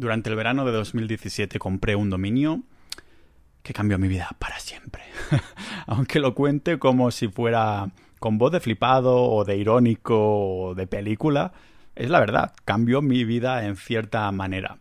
Durante el verano de 2017 compré un dominio que cambió mi vida para siempre. Aunque lo cuente como si fuera con voz de flipado o de irónico o de película, es la verdad, cambió mi vida en cierta manera.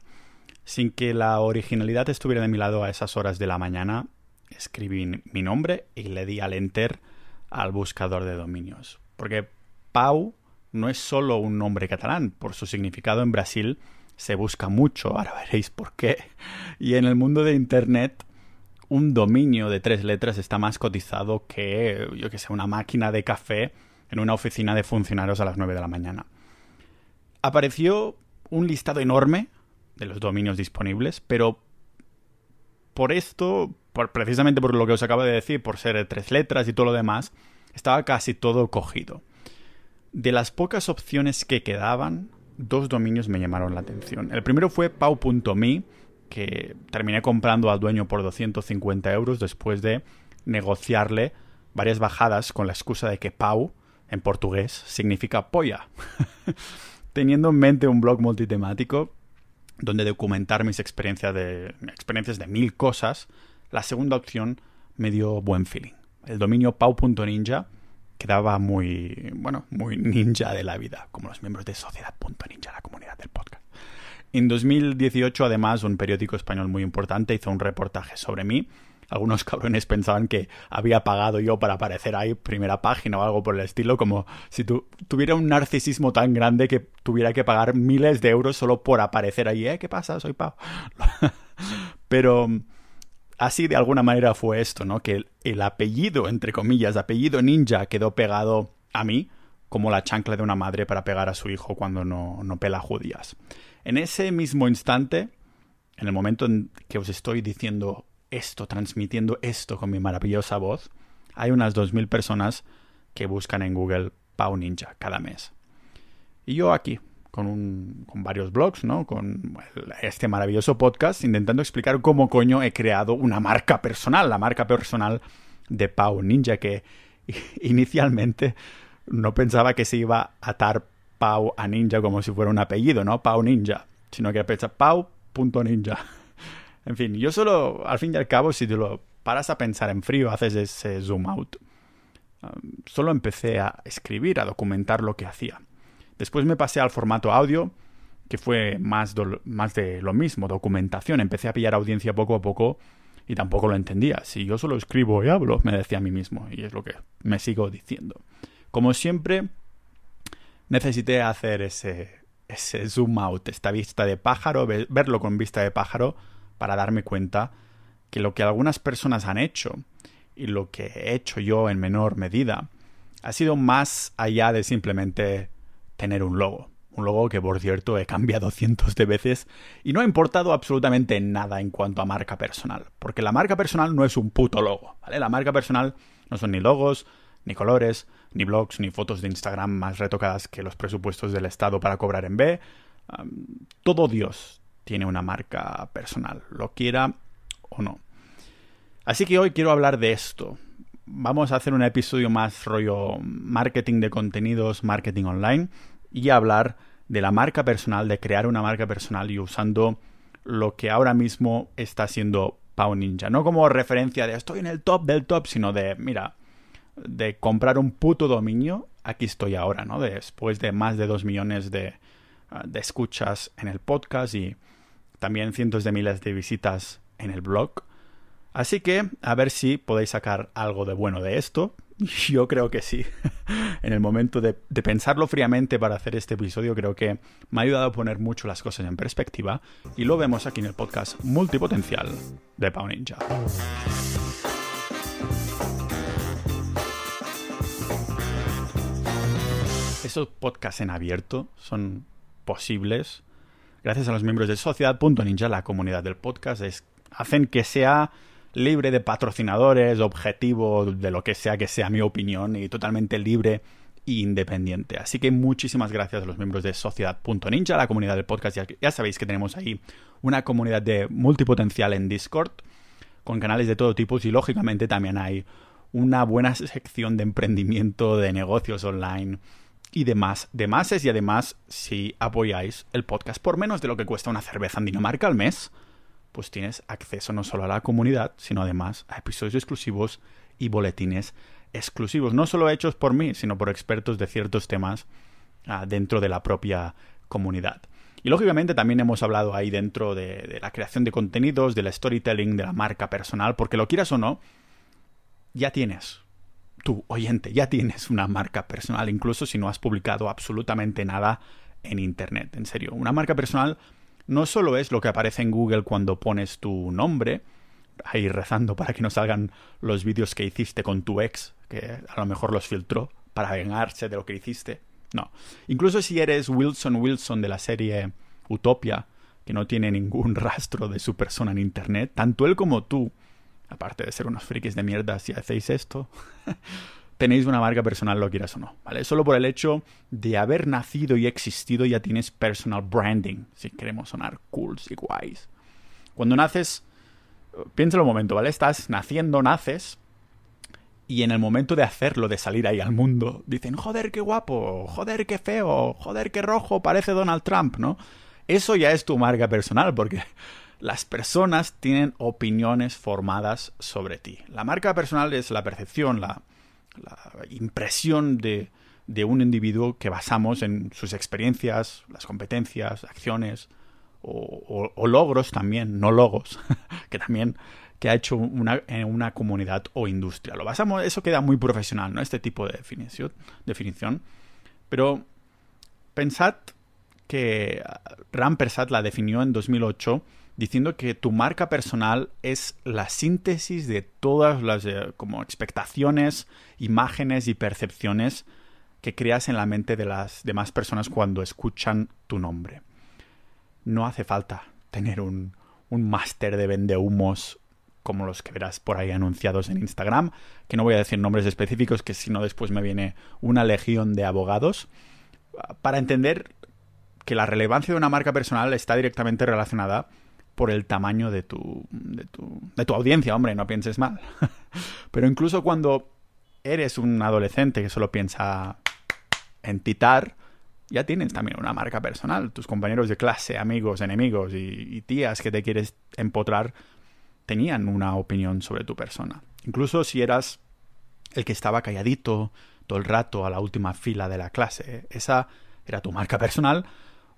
Sin que la originalidad estuviera de mi lado a esas horas de la mañana, escribí mi nombre y le di al enter al buscador de dominios. Porque Pau no es solo un nombre catalán, por su significado en Brasil se busca mucho, ahora veréis por qué. Y en el mundo de Internet, un dominio de tres letras está más cotizado que, yo que sé, una máquina de café en una oficina de funcionarios a las 9 de la mañana. Apareció un listado enorme de los dominios disponibles, pero por esto, por, precisamente por lo que os acabo de decir, por ser tres letras y todo lo demás, estaba casi todo cogido. De las pocas opciones que quedaban, dos dominios me llamaron la atención. El primero fue pau.me, que terminé comprando al dueño por 250 euros después de negociarle varias bajadas con la excusa de que pau, en portugués, significa polla. Teniendo en mente un blog multitemático donde documentar mis experiencias de, experiencias de mil cosas, la segunda opción me dio buen feeling. El dominio pau.ninja quedaba muy, bueno, muy ninja de la vida, como los miembros de Sociedad.ninja, la comunidad del podcast. En 2018, además, un periódico español muy importante hizo un reportaje sobre mí. Algunos cabrones pensaban que había pagado yo para aparecer ahí primera página o algo por el estilo, como si tuviera un narcisismo tan grande que tuviera que pagar miles de euros solo por aparecer ahí. ¿Eh? ¿Qué pasa? Soy Pau. Pero así de alguna manera fue esto, ¿no? Que el, apellido, entre comillas, apellido ninja quedó pegado a mí como la chancla de una madre para pegar a su hijo cuando no, no pela judías. En ese mismo instante, en el momento en que os estoy diciendo esto, transmitiendo esto con mi maravillosa voz, hay unas 2.000 personas que buscan en Google Pau Ninja cada mes. Y yo aquí, con, varios blogs, ¿no? Con este maravilloso podcast, intentando explicar cómo coño he creado una marca personal, la marca personal de Pau Ninja, que inicialmente no pensaba que se iba a atar Pau a Ninja como si fuera un apellido, ¿no? Pau Ninja, sino que pensaba Pau.ninja. En fin, yo solo, al fin y al cabo, si te lo paras a pensar en frío, haces ese zoom out. Um, solo empecé a escribir, a documentar lo que hacía. Después me pasé al formato audio, que fue más, más de lo mismo, documentación. Empecé a pillar audiencia poco a poco y tampoco lo entendía. Si yo solo escribo y hablo, me decía a mí mismo, y es lo que me sigo diciendo. Como siempre, necesité hacer ese, ese zoom out, esta vista de pájaro, verlo con vista de pájaro, para darme cuenta que lo que algunas personas han hecho y lo que he hecho yo en menor medida ha sido más allá de simplemente tener un logo. Un logo que, por cierto, he cambiado cientos de veces y no ha importado absolutamente nada en cuanto a marca personal. Porque la marca personal no es un puto logo, ¿vale? La marca personal no son ni logos, ni colores, ni blogs, ni fotos de Instagram más retocadas que los presupuestos del Estado para cobrar en B. todo Dios tiene una marca personal, lo quiera o no. Así que hoy quiero hablar de esto, vamos a hacer un episodio más rollo marketing de contenidos, marketing online y hablar de la marca personal, de crear una marca personal y usando lo que ahora mismo está haciendo Pau Ninja. No como referencia de estoy en el top del top, sino de, mira, de comprar un puto dominio, aquí estoy ahora, ¿no? Después de más de dos millones de, de escuchas en el podcast y también cientos de miles de visitas en el blog. Así que a ver si podéis sacar algo de bueno de esto. Yo creo que sí. en el momento de, pensarlo fríamente para hacer este episodio, creo que me ha ayudado a poner mucho las cosas en perspectiva. Y lo vemos aquí en el podcast multipotencial de Pau Ninja. Esos podcasts en abierto son posibles gracias a los miembros de Sociedad.ninja, la comunidad del podcast, hacen que sea libre de patrocinadores, objetivo, de lo que sea que sea mi opinión y totalmente libre e independiente. Así que muchísimas gracias a los miembros de Sociedad.ninja, la comunidad del podcast. Ya, ya sabéis que tenemos ahí una comunidad de multipotencial en Discord con canales de todo tipo y lógicamente también hay una buena sección de emprendimiento, de negocios online y demás, demás y además si apoyáis el podcast por menos de lo que cuesta una cerveza en Dinamarca al mes, pues tienes acceso no solo a la comunidad, sino además a episodios exclusivos y boletines exclusivos, no solo hechos por mí, sino por expertos de ciertos temas ah, dentro de la propia comunidad. Y lógicamente también hemos hablado ahí dentro de, de, la creación de contenidos, del storytelling, de la marca personal, porque lo quieras o no, ya tienes, tú oyente, ya tienes una marca personal, incluso si no has publicado absolutamente nada en Internet. En serio, una marca personal no solo es lo que aparece en Google cuando pones tu nombre, ahí rezando para que no salgan los vídeos que hiciste con tu ex, que a lo mejor los filtró para vengarse de lo que hiciste. No. Incluso si eres Wilson Wilson de la serie Utopia, que no tiene ningún rastro de su persona en Internet, tanto él como tú, aparte de ser unos frikis de mierda si hacéis esto, tenéis una marca personal, lo quieras o no, ¿vale? Solo por el hecho de haber nacido y existido ya tienes personal branding, si queremos sonar cools y guays. Cuando naces, piénsalo un momento, ¿vale? Estás naciendo, naces, y en el momento de hacerlo, de salir ahí al mundo, dicen, joder, qué guapo, joder, qué feo, joder, qué rojo, parece Donald Trump, ¿no? Eso ya es tu marca personal, porque las personas tienen opiniones formadas sobre ti. La marca personal es la percepción, la, la impresión de, de, un individuo que basamos en sus experiencias, las competencias, acciones o, logros también, no logos, que también que ha hecho una, en una comunidad o industria. Lo basamos, eso queda muy profesional, ¿no? Este tipo de definición. definición. Pero pensad que Ram Persat la definió en 2008 diciendo que tu marca personal es la síntesis de todas las eh, como expectaciones, imágenes y percepciones que creas en la mente de las demás personas cuando escuchan tu nombre. No hace falta tener un, un máster de vendehumos como los que verás por ahí anunciados en Instagram, que no voy a decir nombres específicos, que si no después me viene una legión de abogados, para entender que la relevancia de una marca personal está directamente relacionada por el tamaño de tu, de tu, de tu audiencia, hombre, no pienses mal. Pero incluso cuando eres un adolescente que solo piensa en titar, ya tienes también una marca personal. Tus compañeros de clase, amigos, enemigos y, y tías que te quieres empotrar tenían una opinión sobre tu persona. Incluso si eras el que estaba calladito todo el rato a la última fila de la clase, esa era tu marca personal.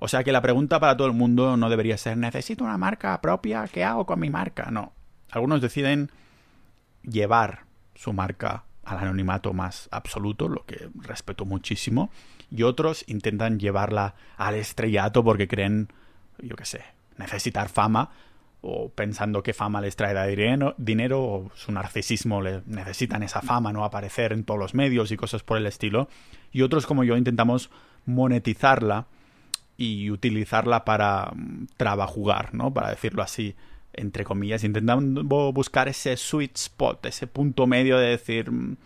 O sea que la pregunta para todo el mundo no debería ser ¿necesito una marca propia? ¿Qué hago con mi marca? No. Algunos deciden llevar su marca al anonimato más absoluto, lo que respeto muchísimo, y otros intentan llevarla al estrellato porque creen, yo qué sé, necesitar fama o pensando que fama les traerá dinero, dinero o su narcisismo le necesitan esa fama, no aparecer en todos los medios y cosas por el estilo. Y otros como yo intentamos monetizarla y utilizarla para mm, trabajugar, ¿no? Para decirlo así, entre comillas, intentando buscar ese sweet spot, ese punto medio de decir, mm,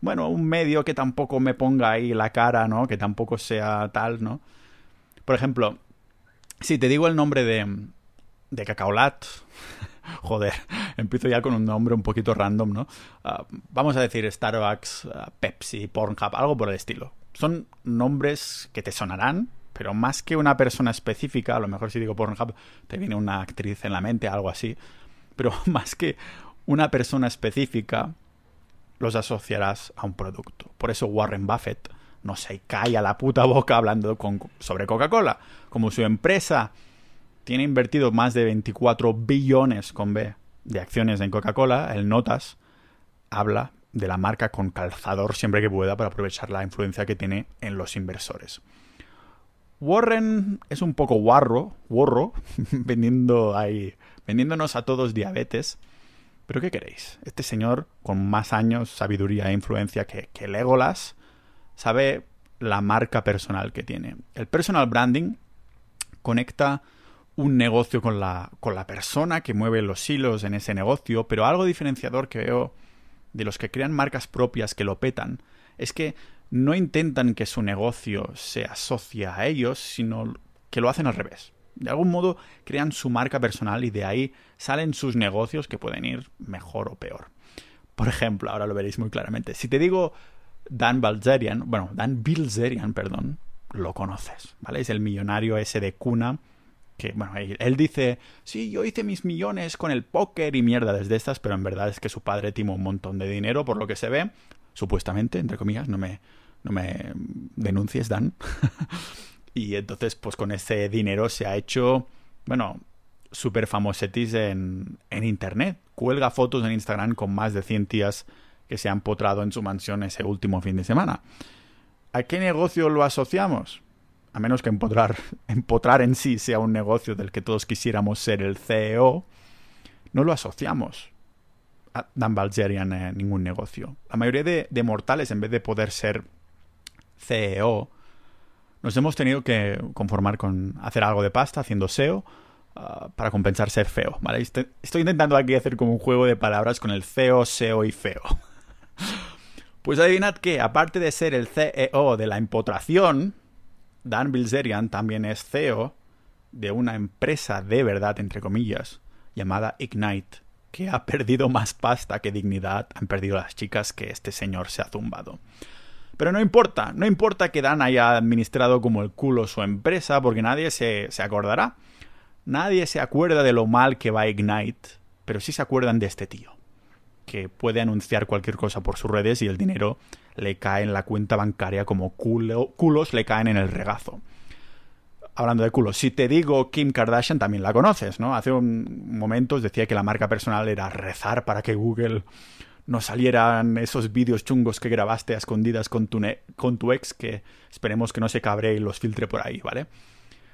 bueno, un medio que tampoco me ponga ahí la cara, ¿no? Que tampoco sea tal, ¿no? Por ejemplo, si te digo el nombre de, de Cacaolat. Joder, empiezo ya con un nombre un poquito random, ¿no? Uh, vamos a decir Starbucks, uh, Pepsi, Pornhub, algo por el estilo. Son nombres que te sonarán, pero más que una persona específica, a lo mejor si digo Pornhub te viene una actriz en la mente, algo así, pero más que una persona específica, los asociarás a un producto. Por eso Warren Buffett no se calla la puta boca hablando con, sobre Coca-Cola. Como su empresa tiene invertido más de 24 billones con B de acciones en Coca-Cola, el Notas habla de la marca con calzador siempre que pueda para aprovechar la influencia que tiene en los inversores. Warren es un poco guarro, guarro, vendiendo ahí, vendiéndonos a todos diabetes. Pero ¿qué queréis? Este señor, con más años, sabiduría e influencia que, que Legolas, sabe la marca personal que tiene. El personal branding conecta un negocio con la, con la persona que mueve los hilos en ese negocio, pero algo diferenciador que veo de los que crean marcas propias que lo petan es que no intentan que su negocio se asocie a ellos, sino que lo hacen al revés. De algún modo crean su marca personal y de ahí salen sus negocios que pueden ir mejor o peor. Por ejemplo, ahora lo veréis muy claramente. Si te digo Dan Bilzerian, bueno, Dan Bilzerian, perdón, lo conoces, ¿vale? Es el millonario ese de cuna que, bueno, él dice, sí, yo hice mis millones con el póker y mierda desde estas, pero en verdad es que su padre timó un montón de dinero, por lo que se ve, supuestamente, entre comillas, no me, no me denuncies, Dan. y entonces, pues con ese dinero se ha hecho, bueno, súper famosetis en, en Internet. Cuelga fotos en Instagram con más de 100 tías que se han potrado en su mansión ese último fin de semana. ¿A qué negocio lo asociamos? A menos que empotrar, empotrar en sí sea un negocio del que todos quisiéramos ser el CEO, no lo asociamos a Dan Balgerian en ningún negocio. La mayoría de, de mortales, en vez de poder ser CEO, nos hemos tenido que conformar con hacer algo de pasta haciendo SEO Ah, para compensar ser feo, ¿vale? Estoy intentando aquí hacer como un juego de palabras con el feo, SEO y feo. Pues adivinad que, aparte de ser el CEO de la empotración, Dan Bilzerian también es CEO de una empresa de verdad, entre comillas, llamada Ignite, que ha perdido más pasta que dignidad han perdido las chicas que este señor se ha zumbado. Pero no importa, no importa que Dan haya administrado como el culo su empresa, porque nadie se, se acordará. Nadie se acuerda de lo mal que va Ignite, pero sí se acuerdan de este tío, que puede anunciar cualquier cosa por sus redes y el dinero le cae en la cuenta bancaria como culos le caen en el regazo. Hablando de culos, si te digo Kim Kardashian también la conoces, ¿no? Hace un momento decía que la marca personal era rezar para que Google no salieran esos vídeos chungos que grabaste a escondidas con tu, con tu ex, que esperemos que no se cabre y los filtre por ahí, ¿vale?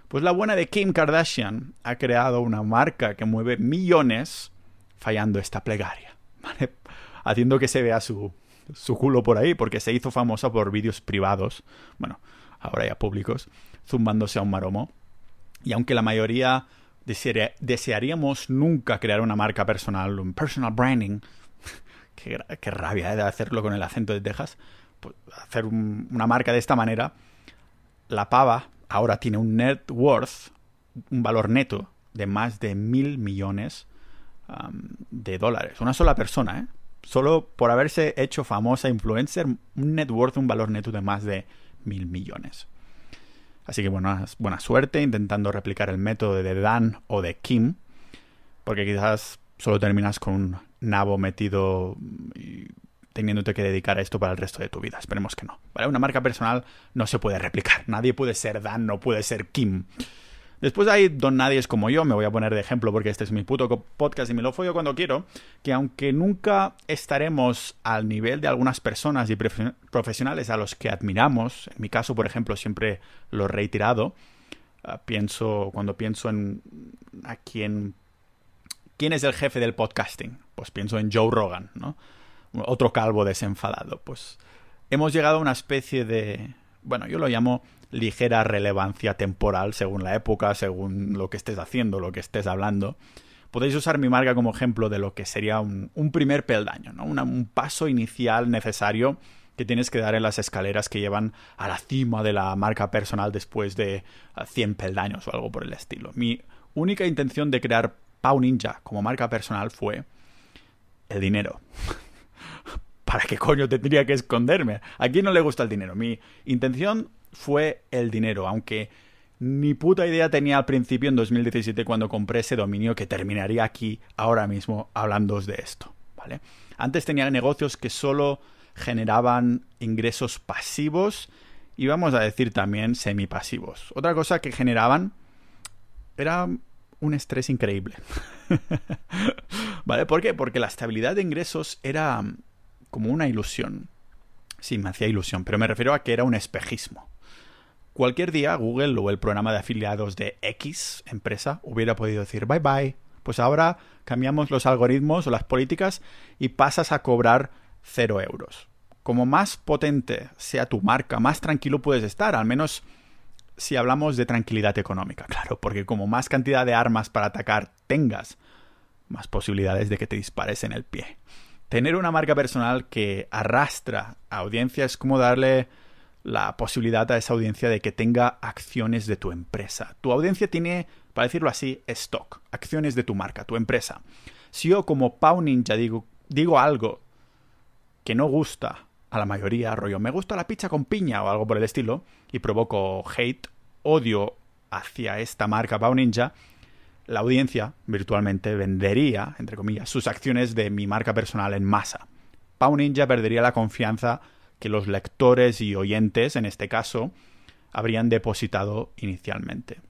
Pues la buena de Kim Kardashian ha creado una marca que mueve millones fallando esta plegaria, ¿vale? Haciendo que se vea su, su culo por ahí, porque se hizo famosa por vídeos privados, bueno, ahora ya públicos, zumbándose a un maromo. Y aunque la mayoría desearíamos nunca crear una marca personal, un personal branding, qué, rabia de hacerlo con el acento de Texas, pues hacer una marca de esta manera, la pava ahora tiene un net worth, un valor neto de más de mil millones de dólares. Una sola persona, ¿eh? Solo por haberse hecho famosa influencer, un net worth, un valor neto de más de mil millones. Así que bueno, buena suerte intentando replicar el método de Dan o de Kim, porque quizás solo terminas con un nabo metido y teniéndote que dedicar a esto para el resto de tu vida. Esperemos que no. ¿vale? Una marca personal no se puede replicar. Nadie puede ser Dan, no puede ser Kim. Después hay Don Nadie es como yo, me voy a poner de ejemplo porque este es mi puto podcast y me lo follo cuando quiero, que aunque nunca estaremos al nivel de algunas personas y profesionales a los que admiramos, en mi caso, por ejemplo, siempre lo he reiterado, ah, pienso, cuando pienso en a quién, quién es el jefe del podcasting, pues pienso en Joe Rogan, ¿no? otro calvo desenfadado. Pues hemos llegado a una especie de, bueno, yo lo llamo ligera relevancia temporal según la época, según lo que estés haciendo, lo que estés hablando. Podéis usar mi marca como ejemplo de lo que sería un, primer peldaño, ¿no? un paso inicial necesario que tienes que dar en las escaleras que llevan a la cima de la marca personal después de 100 peldaños o algo por el estilo. Mi única intención de crear Pau Ninja como marca personal fue el dinero. ¿para qué coño tendría que esconderme? ¿A quién no le gusta el dinero? Mi intención fue el dinero, aunque ni puta idea tenía al principio en 2017 cuando compré ese dominio que terminaría aquí ahora mismo hablando de esto, ¿vale? Antes tenía negocios que solo generaban ingresos pasivos y vamos a decir también semipasivos. Otra cosa que generaban era un estrés increíble. ¿Vale? ¿Por qué? Porque la estabilidad de ingresos era como una ilusión. Sí, me hacía ilusión, pero me refiero a que era un espejismo. Cualquier día Google o el programa de afiliados de X empresa hubiera podido decir bye bye. Pues ahora cambiamos los algoritmos o las políticas y pasas a cobrar cero euros. Como más potente sea tu marca, más tranquilo puedes estar, al menos si hablamos de tranquilidad económica, claro, porque como más cantidad de armas para atacar tengas, más posibilidades de que te dispares en el pie tener una marca personal que arrastra a audiencia es como darle la posibilidad a esa audiencia de que tenga acciones de tu empresa. Tu audiencia tiene, para decirlo así, stock, acciones de tu marca, tu empresa. Si yo como Pau Ninja digo, digo algo que no gusta a la mayoría, rollo, me gusta la pizza con piña o algo por el estilo, y provoco hate, odio hacia esta marca Pau Ninja, la audiencia virtualmente vendería, entre comillas, sus acciones de mi marca personal en masa. Pau Ninja perdería la confianza que los lectores y oyentes, en este caso, habrían depositado inicialmente.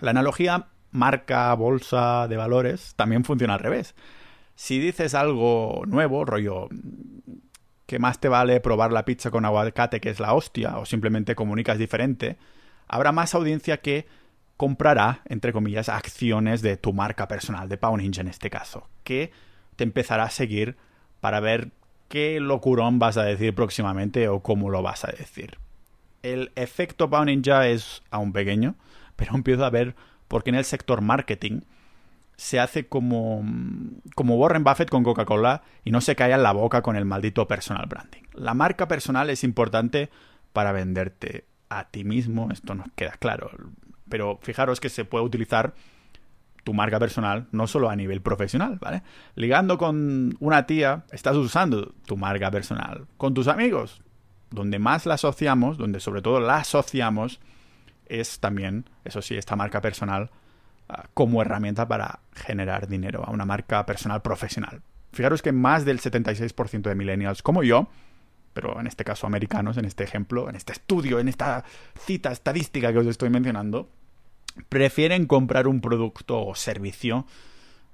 La analogía marca, bolsa de valores también funciona al revés. Si dices algo nuevo, rollo, que más te vale probar la pizza con aguacate que es la hostia, o simplemente comunicas diferente, habrá más audiencia que comprará, entre comillas, acciones de tu marca personal, de Pau Ninja en este caso, que te empezará a seguir para ver qué locurón vas a decir próximamente o cómo lo vas a decir. El efecto Pau Ninja es aún pequeño, pero empiezo a ver por qué en el sector marketing se hace como, como Warren Buffett con Coca-Cola y no se cae en la boca con el maldito personal branding. La marca personal es importante para venderte a ti mismo, esto nos queda claro. Pero fijaros que se puede utilizar tu marca personal no solo a nivel profesional, ¿vale? Ligando con una tía, estás usando tu marca personal. Con tus amigos, donde más la asociamos, donde sobre todo la asociamos, es también, eso sí, esta marca personal como herramienta para generar dinero a una marca personal profesional. Fijaros que más del 76% de millennials, como yo, pero en este caso americanos, en este ejemplo, en este estudio, en esta cita estadística que os estoy mencionando, prefieren comprar un producto o servicio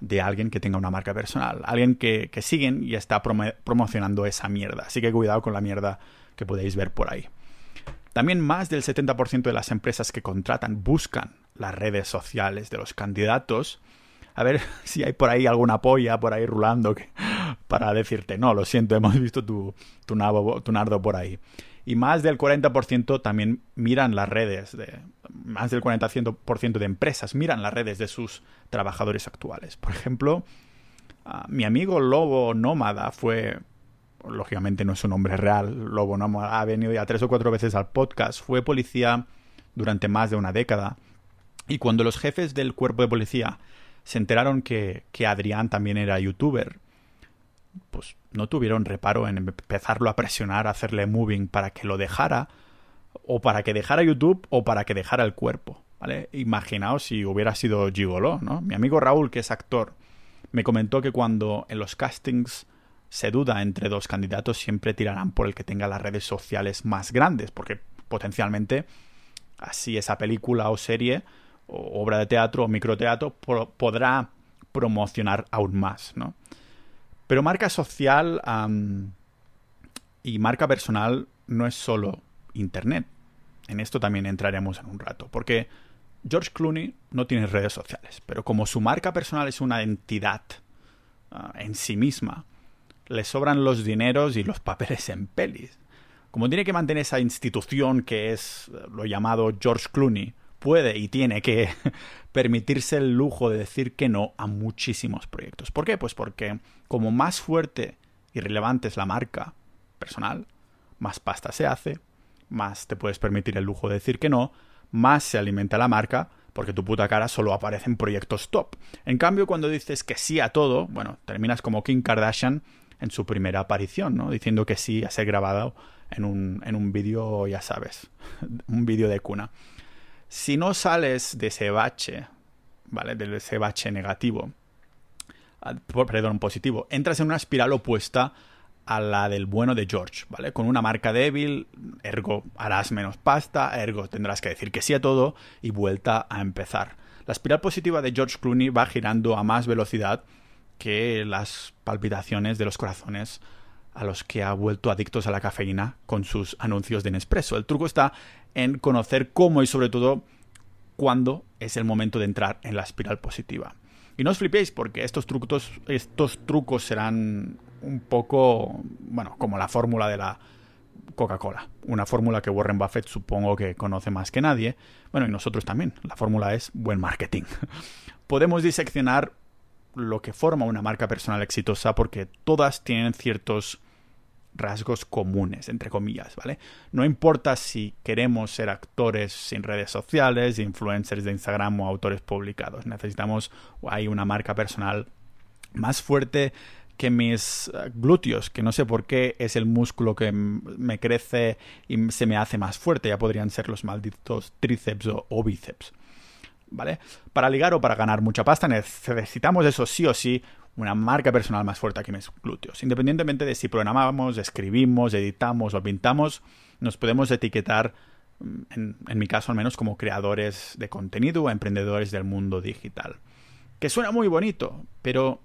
de alguien que tenga una marca personal, alguien que, siguen y está promocionando esa mierda. Así que cuidado con la mierda que podéis ver por ahí. También más del 70% de las empresas que contratan buscan las redes sociales de los candidatos. A ver si hay por ahí alguna polla por ahí rulando para decirte, no, lo siento, hemos visto tu, tu, nardo por ahí. Y más del 40% también miran las redes, de, más del 40% de empresas miran las redes de sus trabajadores actuales. Por ejemplo, mi amigo Lobo Nómada fue, lógicamente no es un nombre real, Lobo Nómada ha venido ya tres o cuatro veces al podcast, fue policía durante más de una década y cuando los jefes del cuerpo de policía se enteraron que, que Adrián también era youtuber, pues no tuvieron reparo en empezarlo a presionar, a hacerle moving para que lo dejara, o para que dejara YouTube, o para que dejara el cuerpo. ¿Vale? Imaginaos si hubiera sido Gigolo, ¿no? Mi amigo Raúl, que es actor, me comentó que cuando en los castings se duda entre dos candidatos, siempre tirarán por el que tenga las redes sociales más grandes, porque potencialmente así esa película o serie obra de teatro o microteatro podrá promocionar aún más, ¿no? Pero marca social y marca personal no es solo Internet. En esto también entraremos en un rato, porque George Clooney no tiene redes sociales, pero como su marca personal es una entidad ah, en sí misma, le sobran los dineros y los papeles en pelis. Como tiene que mantener esa institución que es lo llamado George Clooney, puede y tiene que permitirse el lujo de decir que no a muchísimos proyectos. ¿Por qué? Pues porque como más fuerte y relevante es la marca personal, más pasta se hace, más te puedes permitir el lujo de decir que no, más se alimenta la marca, porque tu puta cara solo aparece en proyectos top. En cambio, cuando dices que sí a todo, bueno, terminas como Kim Kardashian en su primera aparición, ¿no? Diciendo que sí a ser grabado en un, en un vídeo, ya sabes, un vídeo de cuna si no sales de ese bache, ¿vale? De ese bache negativo, ah, perdón, positivo, entras en una espiral opuesta a la del bueno de George, ¿vale? Con una marca débil, ergo harás menos pasta, ergo tendrás que decir que sí a todo y vuelta a empezar. La espiral positiva de George Clooney va girando a más velocidad que las palpitaciones de los corazones a los que ha vuelto adictos a la cafeína con sus anuncios de Nespresso. El truco está en conocer cómo y sobre todo cuándo es el momento de entrar en la espiral positiva. Y no os flipéis porque estos trucos, estos trucos serán un poco, bueno, como la fórmula de la Coca-Cola. Una fórmula que Warren Buffett supongo que conoce más que nadie. Bueno, y nosotros también. La fórmula es buen marketing. Podemos diseccionar lo que forma una marca personal exitosa porque todas tienen ciertos rasgos comunes, entre comillas, ¿vale? No importa si queremos ser actores sin redes sociales, influencers de Instagram o autores publicados. Necesitamos hay una marca personal más fuerte que mis eh, glúteos, que no sé por qué es el músculo que me crece y se me hace más fuerte, ya podrían ser los malditos tríceps o, bíceps. ¿Vale? Para ligar o para ganar mucha pasta necesitamos eso sí o sí una marca personal más fuerte que mis glúteos. Independientemente de si programamos, escribimos, editamos o pintamos, nos podemos etiquetar, mm, en, en mi caso al menos, como creadores de contenido o emprendedores del mundo digital. Que suena muy bonito, pero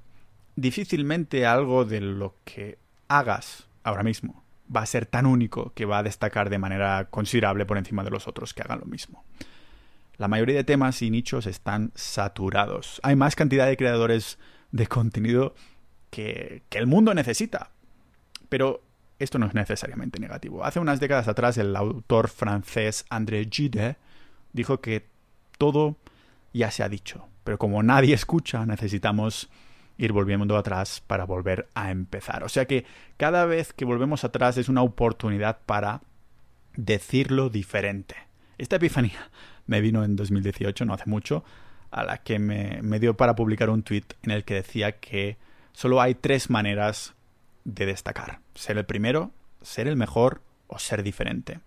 difícilmente algo de lo que hagas ahora mismo va a ser tan único que va a destacar de manera considerable por encima de los otros que hagan lo mismo. La mayoría de temas y nichos están saturados. Hay más cantidad de creadores de contenido que, el mundo necesita. Pero esto no es necesariamente negativo. Hace unas décadas atrás el autor francés André Gide dijo que todo ya se ha dicho. Pero como nadie escucha, necesitamos ir volviendo atrás para volver a empezar. O sea que cada vez que volvemos atrás es una oportunidad para decirlo diferente. Esta epifanía me vino en 2018, no hace mucho, a la que me, dio para publicar un tweet en el que decía que solo hay tres maneras de destacar. Ser el primero, ser el mejor o ser diferente.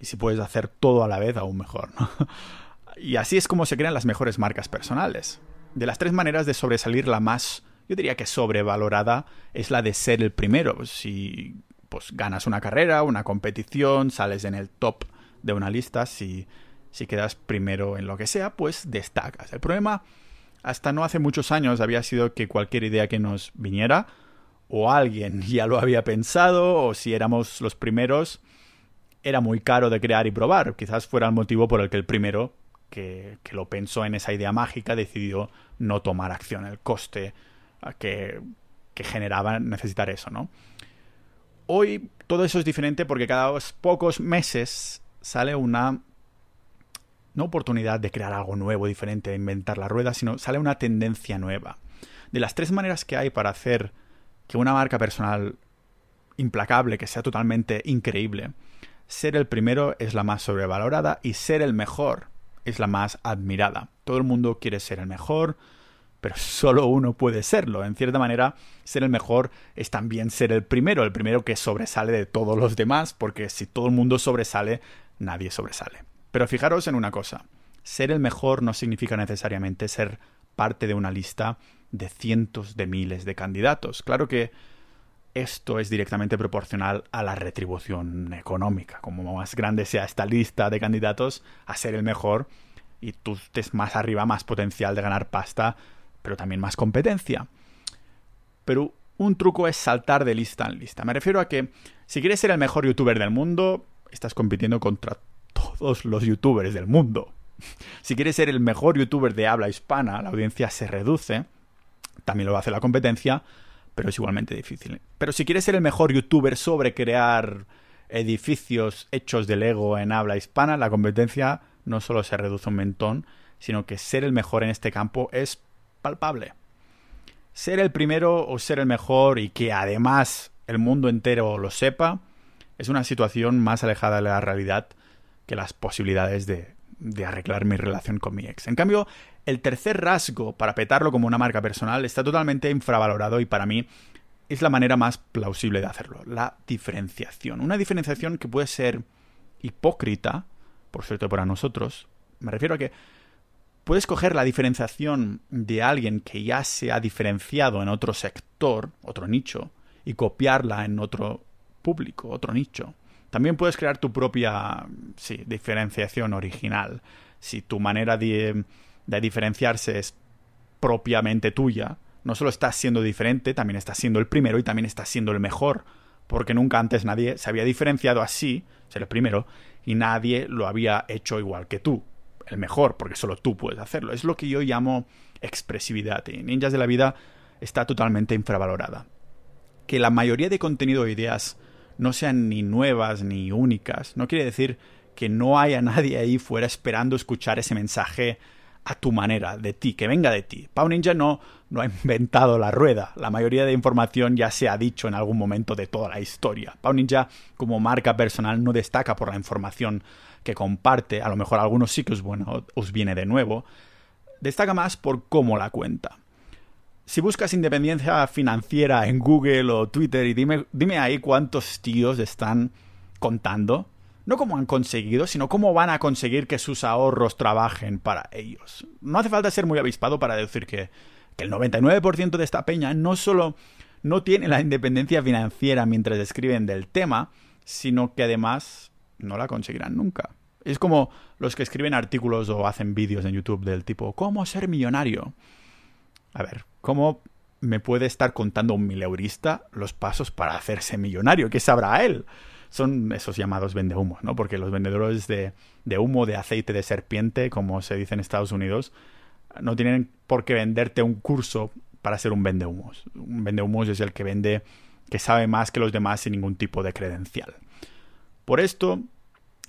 Y si puedes hacer todo a la vez, aún mejor. Y así es como se crean las mejores marcas personales de las tres maneras de sobresalir, la más, yo diría que sobrevalorada, es la de ser el primero. Si pues ganas una carrera, una competición, sales en el top de una lista, si, si quedas primero en lo que sea, pues destacas. El problema, hasta no hace muchos años, había sido que cualquier idea que nos viniera, o alguien ya lo había pensado, o si éramos los primeros, era muy caro de crear y probar. Quizás fuera el motivo por el que el primero que, lo pensó en esa idea mágica decidió no tomar acción, el coste que, que generaba necesitar eso, ¿no? Hoy todo eso es diferente porque cada pocos meses sale una no oportunidad de crear algo nuevo, diferente, de inventar la rueda, sino sale una tendencia nueva. De las tres maneras que hay para hacer que una marca personal implacable, que sea totalmente increíble, ser el primero es la más sobrevalorada y ser el mejor es la más admirada. Todo el mundo quiere ser el mejor, pero solo uno puede serlo. En cierta manera, ser el mejor es también ser el primero, el primero que sobresale de todos los demás, porque si todo el mundo sobresale, nadie sobresale. Pero fijaros en una cosa, ser el mejor no significa necesariamente ser parte de una lista de cientos de miles de candidatos. Claro que esto es directamente proporcional a la retribución económica. Como más grande sea esta lista de candidatos a ser el mejor y tú estés más arriba, más potencial de ganar pasta, pero también más competencia. Pero un truco es saltar de lista en lista. Me refiero a que si quieres ser el mejor youtuber del mundo, estás compitiendo contra todos los youtubers del mundo. Si quieres ser el mejor youtuber de habla hispana, la audiencia se reduce, también lo hace la competencia, pero es igualmente difícil. Pero si quieres ser el mejor youtuber sobre crear edificios hechos de Lego en habla hispana, la competencia no solo se reduce un mentón, sino que ser el mejor en este campo es palpable. Ser el primero o ser el mejor y que además el mundo entero lo sepa es una situación más alejada de la realidad que las posibilidades de, arreglar mi relación con mi ex. En cambio, el tercer rasgo para petarlo como una marca personal está totalmente infravalorado y para mí es la manera más plausible de hacerlo, la diferenciación. Una diferenciación que puede ser hipócrita, por cierto, para nosotros. Me refiero a que puedes coger la diferenciación de alguien que ya se ha diferenciado en otro sector, otro nicho, y copiarla en otro público, otro nicho. También puedes crear tu propia sí, diferenciación original. Si tu manera de de diferenciarse es propiamente tuya, no solo estás siendo diferente, también estás siendo el primero y también estás siendo el mejor, porque nunca antes nadie se había diferenciado así, ser el primero, y nadie lo había hecho igual que tú, el mejor, porque solo tú puedes hacerlo. Es lo que yo llamo expresividad, y Ninjas de la Vida está totalmente infravalorada. Que la mayoría de contenido o ideas no sean ni nuevas ni únicas, no quiere decir que no haya nadie ahí fuera esperando escuchar ese mensaje a tu manera, de ti, que venga de ti. Pau Ninja no, no ha inventado la rueda. La mayoría de información ya se ha dicho en algún momento de toda la historia. Pau Ninja, como marca personal, no destaca por la información que comparte. A lo mejor a algunos sí que os, viene de nuevo. Destaca más por cómo la cuenta. Si buscas independencia financiera en Google o Twitter y dime, dime ahí cuántos tíos están contando, no cómo han conseguido, sino cómo van a conseguir que sus ahorros trabajen para ellos. No hace falta ser muy avispado para decir que, que el 99% de esta peña no solo no tiene la independencia financiera mientras escriben del tema, sino que además no la conseguirán nunca. Es como los que escriben artículos o hacen vídeos en YouTube del tipo ¿Cómo ser millonario? A ver, ¿cómo me puede estar contando un mileurista los pasos para hacerse millonario? ¿Qué sabrá él? Son esos llamados vendehumos, ¿no? Porque los vendedores de, de humo, de aceite de serpiente, como se dice en Estados Unidos, no tienen por qué venderte un curso para ser un vendehumos. Un vendehumos es el que vende que sabe más que los demás sin ningún tipo de credencial. Por esto,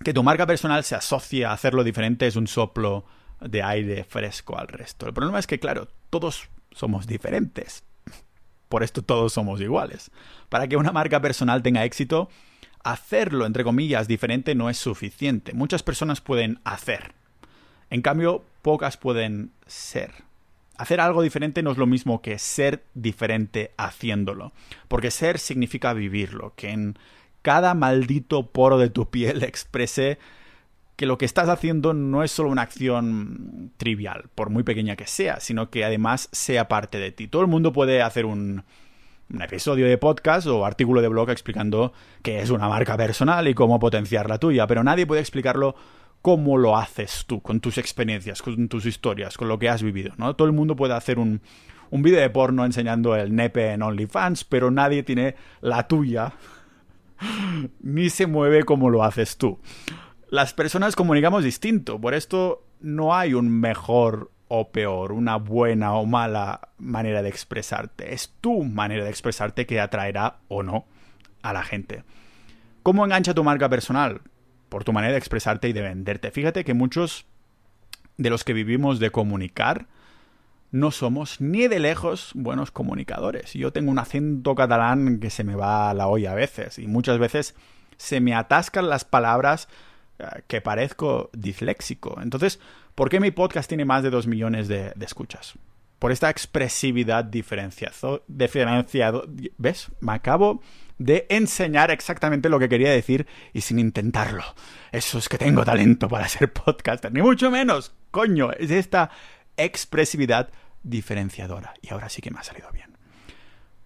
que tu marca personal se asocie a hacerlo diferente es un soplo de aire fresco al resto. El problema es que, claro, todos somos diferentes. Por esto todos somos iguales. Para que una marca personal tenga éxito, hacerlo, entre comillas, diferente no es suficiente. Muchas personas pueden hacer. En cambio, pocas pueden ser. Hacer algo diferente no es lo mismo que ser diferente haciéndolo. Porque ser significa vivirlo, que en cada maldito poro de tu piel exprese que lo que estás haciendo no es solo una acción trivial, por muy pequeña que sea, sino que además sea parte de ti. Todo el mundo puede hacer un, episodio de podcast o artículo de blog explicando qué es una marca personal y cómo potenciar la tuya, pero nadie puede explicarlo cómo lo haces tú, con tus experiencias, con tus historias, con lo que has vivido, ¿no? Todo el mundo puede hacer un, un vídeo de porno enseñando el nepe en OnlyFans, pero nadie tiene la tuya ni se mueve como lo haces tú. Las personas comunicamos distinto, por esto no hay un mejor o peor, una buena o mala manera de expresarte. Es tu manera de expresarte que atraerá o no a la gente. ¿Cómo engancha tu marca personal? Por tu manera de expresarte y de venderte. Fíjate que muchos de los que vivimos de comunicar no somos ni de lejos buenos comunicadores. Yo tengo un acento catalán que se me va a la olla a veces y muchas veces se me atascan las palabras que parezco disléxico. Entonces, ¿por qué mi podcast tiene más de dos millones de, escuchas? Por esta expresividad diferenciado, diferenciado. ¿Ves? Me acabo de enseñar exactamente lo que quería decir y sin intentarlo. Eso es que tengo talento para ser podcaster. Ni mucho menos. Coño, es esta expresividad diferenciadora. Y ahora sí que me ha salido bien.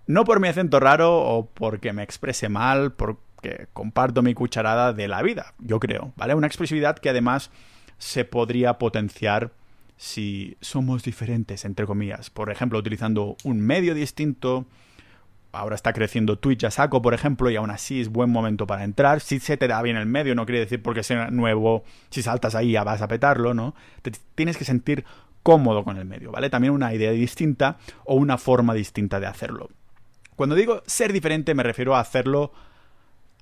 No por mi acento raro o porque me exprese mal, porque comparto mi cucharada de la vida, yo creo, ¿vale? Una expresividad que además se podría potenciar si somos diferentes, entre comillas. Por ejemplo, utilizando un medio distinto. Ahora está creciendo Twitch a saco, por ejemplo, y aún así es buen momento para entrar. Si se te da bien el medio, no quiere decir porque sea nuevo, si saltas ahí ya vas a petarlo, ¿no? Te tienes que sentir cómodo con el medio, ¿vale? También una idea distinta o una forma distinta de hacerlo. Cuando digo ser diferente me refiero a hacerlo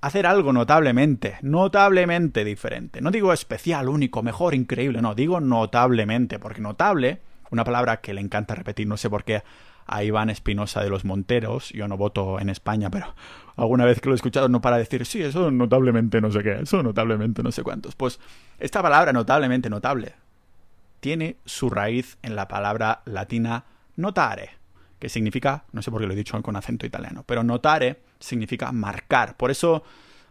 hacer algo notablemente, notablemente diferente. No digo especial, único, mejor, increíble, no, digo notablemente, porque notable, una palabra que le encanta repetir, no sé por qué a Iván Espinosa de los Monteros, yo no voto en España, pero alguna vez que lo he escuchado no para decir, sí, eso notablemente no sé qué, eso notablemente no sé cuántos. Pues esta palabra notablemente notable tiene su raíz en la palabra latina notare, que significa, no sé por qué lo he dicho con acento italiano, pero notare significa marcar. Por eso,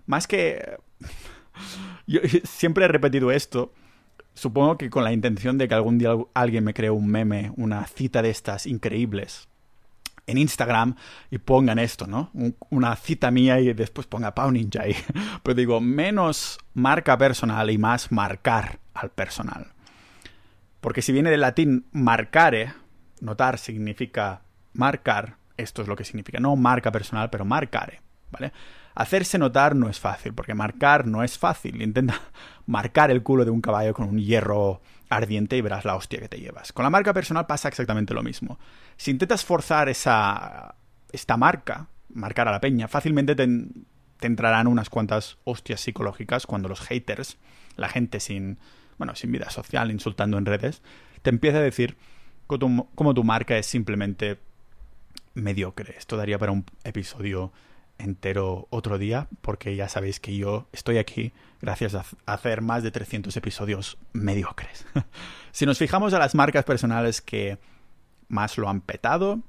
más que... Yo siempre he repetido esto, supongo que con la intención de que algún día alguien me cree un meme, una cita de estas increíbles en Instagram y pongan esto, ¿no? una cita mía y después ponga Pau Ninja ahí. Pero digo, menos marca personal y más marcar al personal. Porque si viene del latín marcare, notar significa marcar, esto es lo que significa, no marca personal, pero marcare, ¿vale? Hacerse notar no es fácil, porque marcar no es fácil. Intenta marcar el culo de un caballo con un hierro ardiente y verás la hostia que te llevas. Con la marca personal pasa exactamente lo mismo. Si intentas forzar esa esta marca, marcar a la peña, fácilmente te, te entrarán unas cuantas hostias psicológicas cuando los haters, la gente sin bueno, sin vida social, insultando en redes, te empieza a decir cómo tu, marca es simplemente mediocre. Esto daría para un episodio entero otro día, porque ya sabéis que yo estoy aquí gracias a hacer más de 300 episodios mediocres. si nos fijamos a las marcas personales que más lo han petado,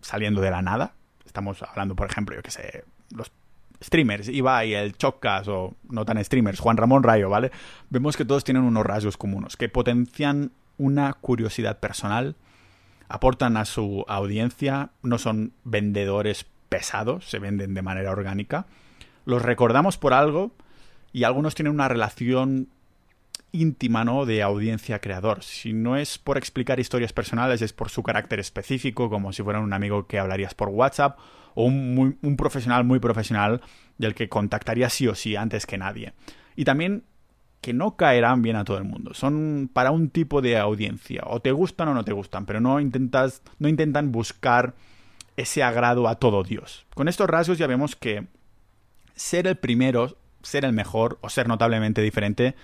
saliendo de la nada. Estamos hablando, por ejemplo, yo que sé, los streamers, Ibai, el Chocas o no tan streamers, Juan Ramón Rayo, ¿vale? Vemos que todos tienen unos rasgos comunes que potencian una curiosidad personal, aportan a su audiencia, no son vendedores pesados, se venden de manera orgánica. Los recordamos por algo y algunos tienen una relación íntima, ¿no? De audiencia-creador. Si no es por explicar historias personales, es por su carácter específico, como si fueran un amigo que hablarías por WhatsApp o un, un profesional muy profesional del que contactaría sí o sí antes que nadie. Y también que no caerán bien a todo el mundo. Son para un tipo de audiencia. O te gustan o no te gustan, pero no intentas, no intentan buscar ese agrado a todo Dios. Con estos rasgos ya vemos que ser el primero, ser el mejor o ser notablemente diferente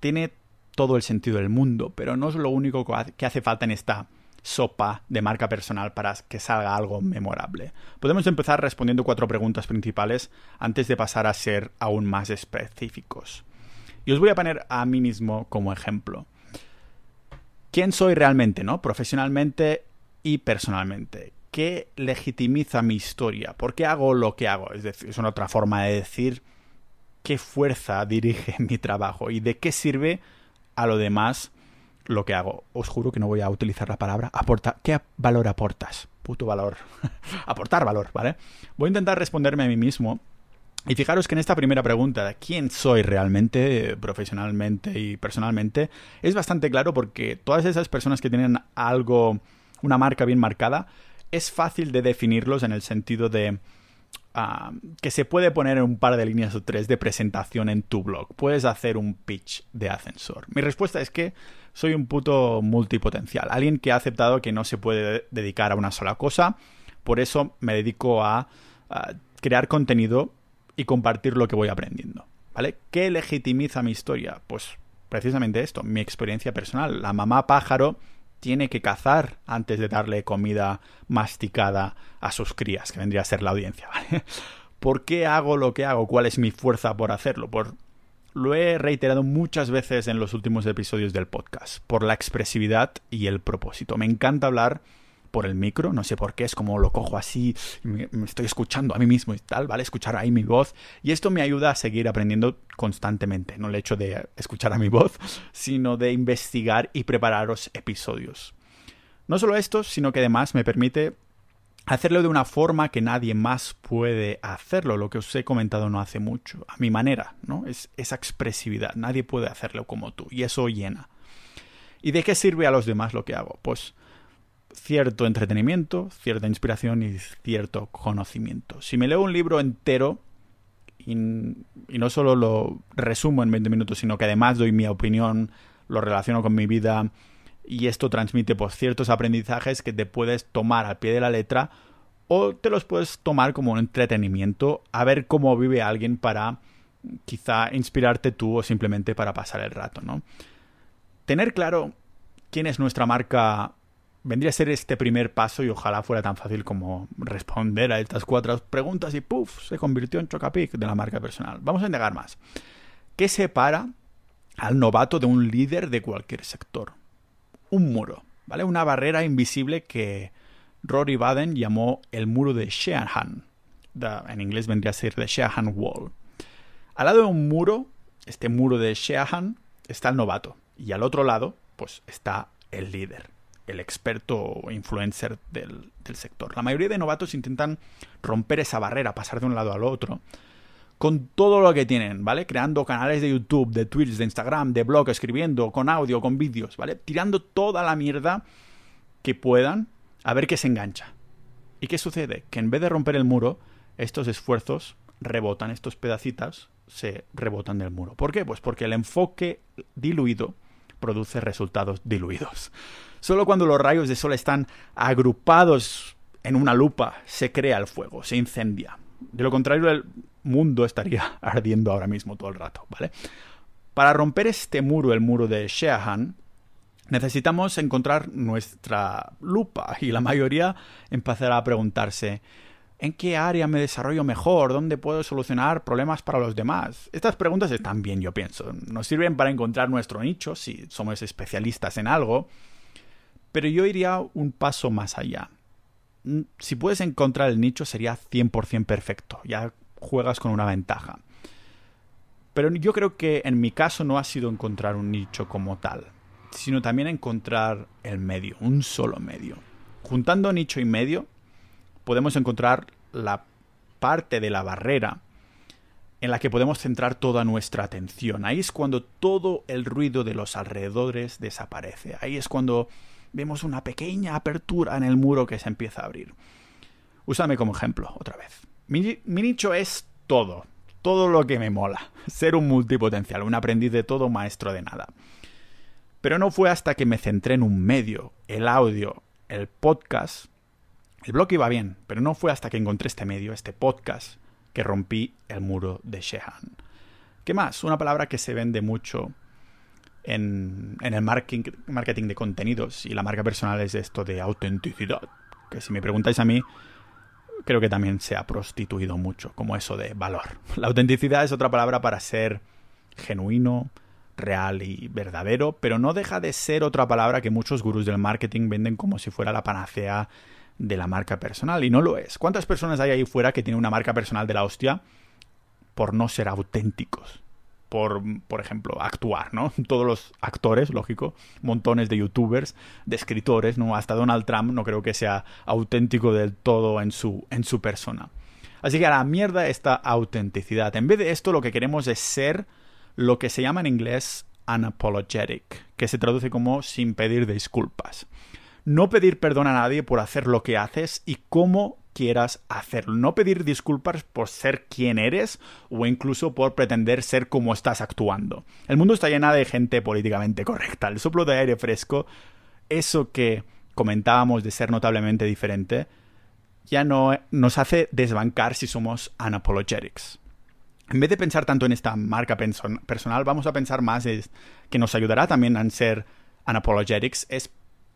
tiene todo el sentido del mundo, pero no es lo único que hace falta en esta sopa de marca personal para que salga algo memorable. Podemos empezar respondiendo cuatro preguntas principales antes de pasar a ser aún más específicos. Y os voy a poner a mí mismo como ejemplo. ¿Quién soy realmente, no? Profesionalmente y personalmente. ¿Qué legitimiza mi historia? ¿Por qué hago lo que hago? Es decir, es una otra forma de decir qué fuerza dirige mi trabajo y de qué sirve a lo demás lo que hago. Os juro que no voy a utilizar la palabra aportar. ¿Qué valor aportas? Puto valor. Aportar valor, ¿vale? Voy a intentar responderme a mí mismo y fijaros que en esta primera pregunta, ¿quién soy realmente, profesionalmente y personalmente? Es bastante claro porque todas esas personas que tienen algo, una marca bien marcada, es fácil de definirlos en el sentido de ah, que se puede poner un par de líneas o tres de presentación en tu blog. Puedes hacer un pitch de ascensor. Mi respuesta es que soy un puto multipotencial, alguien que ha aceptado que no se puede dedicar a una sola cosa, por eso me dedico a crear contenido y compartir lo que voy aprendiendo. ¿Vale? ¿Qué legitimiza mi historia? Pues precisamente esto, mi experiencia personal. La mamá pájaro tiene que cazar antes de darle comida masticada a sus crías, que vendría a ser la audiencia, ¿vale? ¿Por qué hago lo que hago? ¿Cuál es mi fuerza por hacerlo? Por... Lo he reiterado muchas veces en los últimos episodios del podcast, por la expresividad y el propósito. Me encanta hablar por el micro, no sé por qué, es como lo cojo así, me, estoy escuchando a mí mismo y tal, ¿vale? Escuchar ahí mi voz. Y esto me ayuda a seguir aprendiendo constantemente, no el hecho de escuchar a mi voz, sino de investigar y prepararos episodios. No solo esto, sino que además me permite hacerlo de una forma que nadie más puede hacerlo, lo que os he comentado no hace mucho, a mi manera, ¿no? Es esa expresividad, nadie puede hacerlo como tú, y eso llena. ¿Y de qué sirve a los demás lo que hago? Pues cierto entretenimiento, cierta inspiración y cierto conocimiento. Si me leo un libro entero y, no solo lo resumo en 20 minutos, sino que además doy mi opinión, lo relaciono con mi vida y esto transmite pues, ciertos aprendizajes que te puedes tomar al pie de la letra o te los puedes tomar como un entretenimiento a ver cómo vive alguien para quizá inspirarte tú o simplemente para pasar el rato, ¿no? Tener claro quién es nuestra marca vendría a ser este primer paso y ojalá fuera tan fácil como responder a estas cuatro preguntas y ¡puf! se convirtió en Chocapic de la marca personal. Vamos a indagar más. ¿Qué separa al novato de un líder de cualquier sector? Un muro, ¿vale? Una barrera invisible que Rory Baden llamó el muro de Sheahan. en inglés vendría a ser The Sheahan Wall. Al lado de un muro, este muro de Sheahan, está el novato. Y al otro lado, pues está el líder el experto influencer del, sector. La mayoría de novatos intentan romper esa barrera, pasar de un lado al otro, con todo lo que tienen, ¿vale? Creando canales de YouTube, de Twitch, de Instagram, de blog, escribiendo, con audio, con vídeos, ¿vale? Tirando toda la mierda que puedan a ver qué se engancha. ¿Y qué sucede? Que en vez de romper el muro, estos esfuerzos rebotan, estos pedacitos se rebotan del muro. ¿Por qué? Pues porque el enfoque diluido produce resultados diluidos. Solo cuando los rayos de sol están agrupados en una lupa se crea el fuego, se incendia. De lo contrario, el mundo estaría ardiendo ahora mismo todo el rato, ¿vale? Para romper este muro, el muro de Sheahan, necesitamos encontrar nuestra lupa y la mayoría empezará a preguntarse ¿en qué área me desarrollo mejor? ¿Dónde puedo solucionar problemas para los demás? Estas preguntas están bien, yo pienso. Nos sirven para encontrar nuestro nicho si somos especialistas en algo pero yo iría un paso más allá. si puedes encontrar el nicho sería 100% perfecto, ya juegas con una ventaja. Pero yo creo que en mi caso no ha sido encontrar un nicho como tal, sino también encontrar el medio, un solo medio. Juntando nicho y medio, podemos encontrar la parte de la barrera en la que podemos centrar toda nuestra atención. Ahí es cuando todo el ruido de los alrededores desaparece. Ahí es cuando vemos una pequeña apertura en el muro que se empieza a abrir. Úsame como ejemplo, otra vez. Mi, nicho es todo, todo lo que me mola. Ser un multipotencial, un aprendiz de todo, maestro de nada. Pero no fue hasta que me centré en un medio, el audio, el podcast. El blog iba bien, pero no fue hasta que encontré este medio, este podcast, que rompí el muro de Shehan. ¿Qué más? Una palabra que se vende mucho en, el marketing, marketing de contenidos y la marca personal es esto de autenticidad. Que si me preguntáis a mí, creo que también se ha prostituido mucho, como eso de valor. La autenticidad es otra palabra para ser genuino, real y verdadero, pero no deja de ser otra palabra que muchos gurús del marketing venden como si fuera la panacea de la marca personal y no lo es. ¿Cuántas personas hay ahí fuera que tienen una marca personal de la hostia por no ser auténticos? Por, por ejemplo, actuar, ¿no? Todos los actores, lógico, montones de youtubers, de escritores, ¿no? Hasta Donald Trump no creo que sea auténtico del todo en su, en su persona. Así que a la mierda esta autenticidad. En vez de esto, lo que queremos es ser lo que se llama en inglés unapologetic, que se traduce como sin pedir disculpas no pedir perdón a nadie por hacer lo que haces y cómo quieras hacerlo. No pedir disculpas por ser quien eres o incluso por pretender ser como estás actuando. El mundo está lleno de gente políticamente correcta. El soplo de aire fresco, eso que comentábamos de ser notablemente diferente, ya no nos hace desbancar si somos unapologetics. En vez de pensar tanto en esta marca personal, vamos a pensar más en que nos ayudará también a ser unapologetics, es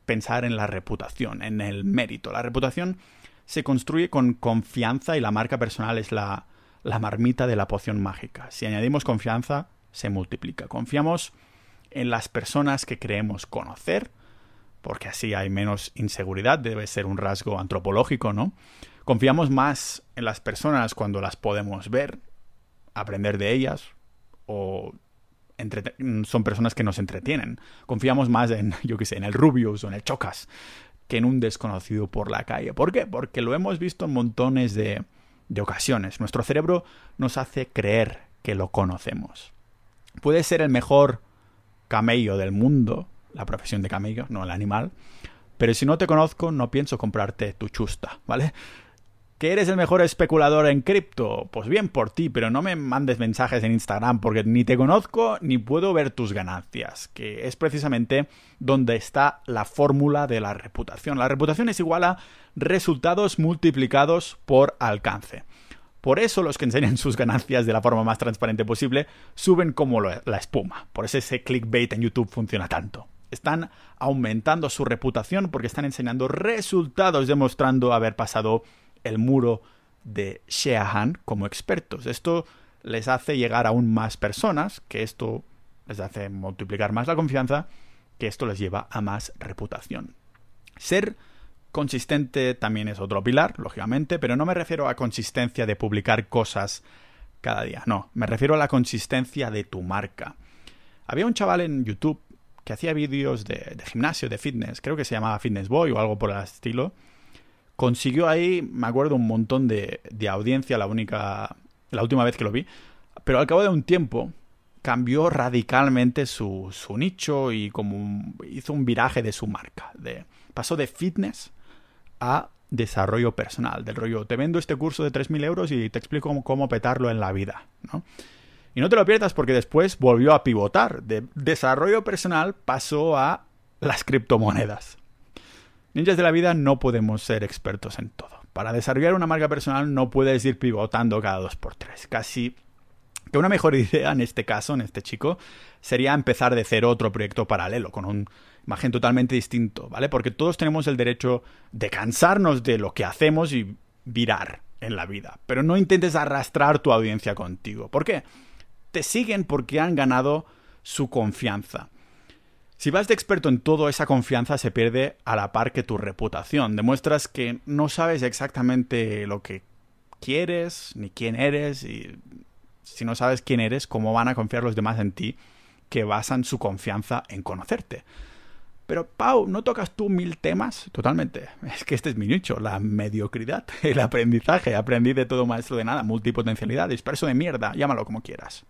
pensar en la reputación, en el mérito. La reputación se construye con confianza y la marca personal es la, la marmita de la poción mágica. Si añadimos confianza, se multiplica. Confiamos en las personas que creemos conocer, porque así hay menos inseguridad, debe ser un rasgo antropológico, ¿no? Confiamos más en las personas cuando las podemos ver, aprender de ellas o son personas que nos entretienen. Confiamos más en, yo qué sé, en el Rubius o en el Chocas que en un desconocido por la calle. ¿Por qué? Porque lo hemos visto en montones de, de ocasiones. Nuestro cerebro nos hace creer que lo conocemos. Puede ser el mejor camello del mundo, la profesión de camello, no el animal, pero si no te conozco, no pienso comprarte tu chusta, ¿vale? ¿Que eres el mejor especulador en cripto? Pues bien por ti, pero no me mandes mensajes en Instagram porque ni te conozco ni puedo ver tus ganancias, que es precisamente donde está la fórmula de la reputación. La reputación es igual a resultados multiplicados por alcance. Por eso los que enseñan sus ganancias de la forma más transparente posible suben como la espuma. Por eso ese clickbait en YouTube funciona tanto. Están aumentando su reputación porque están enseñando resultados demostrando haber pasado el muro de Sheahan como expertos. Esto les hace llegar aún más personas, que esto les hace multiplicar más la confianza, que esto les lleva a más reputación. Ser consistente también es otro pilar, lógicamente, pero no me refiero a consistencia de publicar cosas cada día, no, me refiero a la consistencia de tu marca. Había un chaval en YouTube que hacía vídeos de, de gimnasio, de fitness, creo que se llamaba Fitness Boy o algo por el estilo, consiguió ahí, me acuerdo, un montón de, de audiencia la única, la última vez que lo vi, pero al cabo de un tiempo cambió radicalmente su, su nicho y como hizo un viraje de su marca. De, pasó de fitness a desarrollo personal, del rollo, te vendo este curso de 3.000 euros y te explico cómo, cómo petarlo en la vida, ¿no? Y no te lo pierdas porque después volvió a pivotar. De desarrollo personal pasó a las criptomonedas. Ninjas de la vida no podemos ser expertos en todo. Para desarrollar una marca personal no puedes ir pivotando cada dos por tres. Casi que una mejor idea en este caso, en este chico, sería empezar de cero otro proyecto paralelo, con un imagen totalmente distinto, ¿vale? Porque todos tenemos el derecho de cansarnos de lo que hacemos y virar en la vida. Pero no intentes arrastrar tu audiencia contigo. ¿Por qué? Te siguen porque han ganado su confianza. Si vas de experto en todo, esa confianza se pierde a la par que tu reputación. Demuestras que no sabes exactamente lo que quieres, ni quién eres, y si no sabes quién eres, cómo van a confiar los demás en ti, que basan su confianza en conocerte. Pero, Pau, ¿no tocas tú mil temas? Totalmente. Es que este es mi nicho, la mediocridad, el aprendizaje. Aprendí de todo maestro de nada, multipotencialidad, disperso de mierda, llámalo como quieras.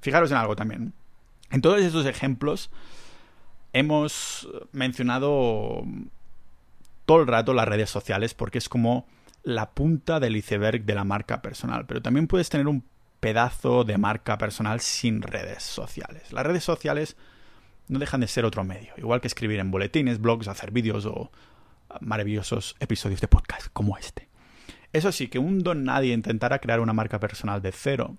Fijaros en algo también. En todos estos ejemplos hemos mencionado todo el rato las redes sociales porque es como la punta del iceberg de la marca personal. Pero también puedes tener un pedazo de marca personal sin redes sociales. Las redes sociales no dejan de ser otro medio, igual que escribir en boletines, blogs, hacer vídeos o maravillosos episodios de podcast como este. Eso sí, que un don nadie intentara crear una marca personal de cero,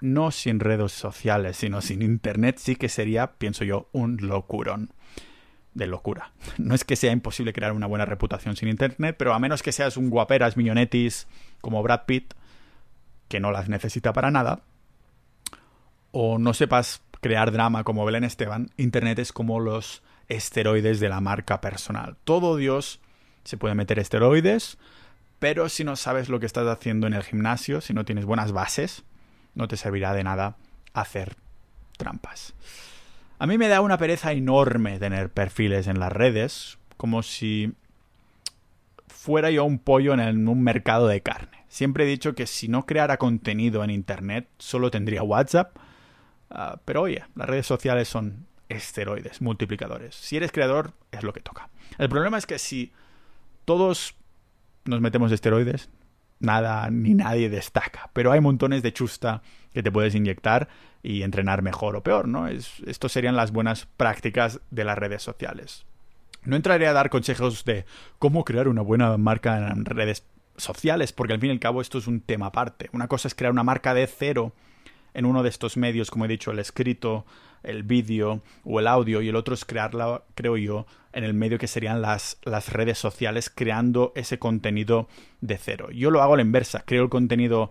no sin redes sociales, sino sin internet, sí que sería, pienso yo, un locurón. De locura. No es que sea imposible crear una buena reputación sin internet, pero a menos que seas un guaperas millonetis como Brad Pitt, que no las necesita para nada, o no sepas crear drama como Belén Esteban, Internet es como los esteroides de la marca personal. Todo Dios se puede meter esteroides, pero si no sabes lo que estás haciendo en el gimnasio, si no tienes buenas bases, no te servirá de nada hacer trampas. A mí me da una pereza enorme tener perfiles en las redes, como si fuera yo un pollo en un mercado de carne. Siempre he dicho que si no creara contenido en Internet, solo tendría WhatsApp, Ah, pero oye, las redes sociales son esteroides, multiplicadores. Si eres creador, es lo que toca. El problema es que si todos nos metemos esteroides, nada ni nadie destaca. Pero hay montones de chusta que te puedes inyectar y entrenar mejor o peor, ¿no? Es, estos serían las buenas prácticas de las redes sociales. No entraré a dar consejos de cómo crear una buena marca en redes sociales, porque al fin y al cabo esto es un tema aparte. Una cosa es crear una marca de cero en uno de estos medios, como he dicho, el escrito, el vídeo o el audio, y el otro es crearla, creo yo, en el medio que serían las, las redes sociales, creando ese contenido de cero. Yo lo hago a la inversa, creo el contenido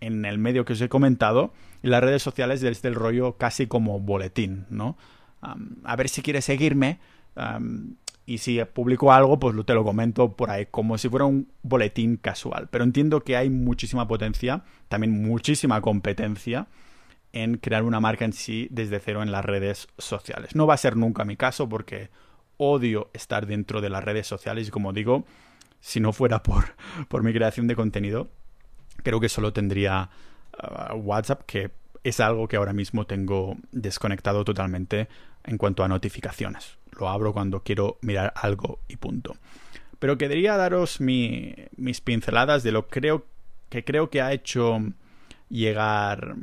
en el medio que os he comentado, y las redes sociales desde el rollo casi como boletín, ¿no? a ver si quieres seguirme. Y si publico algo, pues te lo comento por ahí, como si fuera un boletín casual. Pero entiendo que hay muchísima potencia, también muchísima competencia en crear una marca en sí desde cero en las redes sociales. No va a ser nunca mi caso porque odio estar dentro de las redes sociales y como digo, si no fuera por, por mi creación de contenido, creo que solo tendría uh, WhatsApp, que es algo que ahora mismo tengo desconectado totalmente en cuanto a notificaciones. Lo abro cuando quiero mirar algo y punto. Pero quería daros mis pinceladas de lo creo, que creo que ha hecho llegar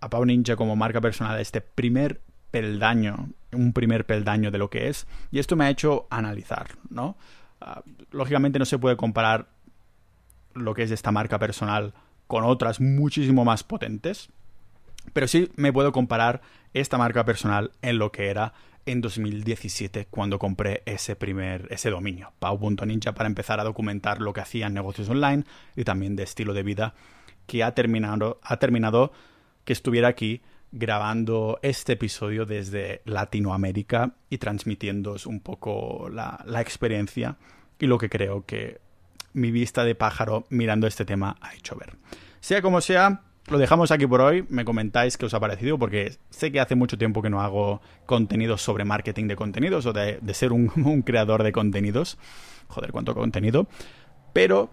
a Pau Ninja como marca personal este primer peldaño, un primer peldaño de lo que es, y esto me ha hecho analizar, ¿no? Ah, lógicamente no se puede comparar lo que es esta marca personal con otras muchísimo más potentes, pero sí me puedo comparar esta marca personal en lo que era en 2017 cuando compré ese primer ese dominio, pau.ninja para empezar a documentar lo que hacían negocios online y también de estilo de vida que ha terminado ha terminado que estuviera aquí grabando este episodio desde Latinoamérica y transmitiéndoos un poco la, la experiencia y lo que creo que mi vista de pájaro mirando este tema ha hecho ver. Sea como sea, lo dejamos aquí por hoy. Me comentáis qué os ha parecido, porque sé que hace mucho tiempo que no hago contenidos sobre marketing de contenidos o de, ser un, un, creador de contenidos. Joder, cuánto contenido. Pero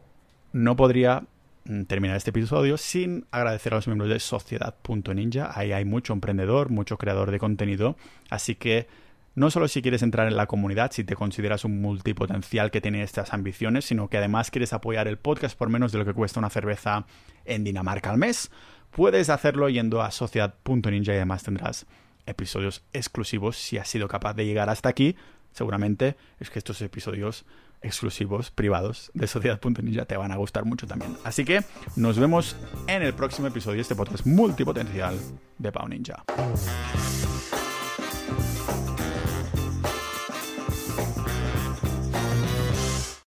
no podría Mm, terminar este episodio sin agradecer a los miembros de Sociedad.ninja. Ahí hay mucho emprendedor, mucho creador de contenido. Así que no solo si quieres entrar en la comunidad, si te consideras un multipotencial que tiene estas ambiciones, sino que además quieres apoyar el podcast por menos de lo que cuesta una cerveza en Dinamarca al mes, puedes hacerlo yendo a Sociedad.ninja y además tendrás episodios exclusivos si has sido capaz de llegar hasta aquí. Seguramente es que estos episodios exclusivos privados de Sociedad.ninja te van a gustar mucho también. Así que nos vemos en el próximo episodio de este podcast multipotencial de Pau Ninja.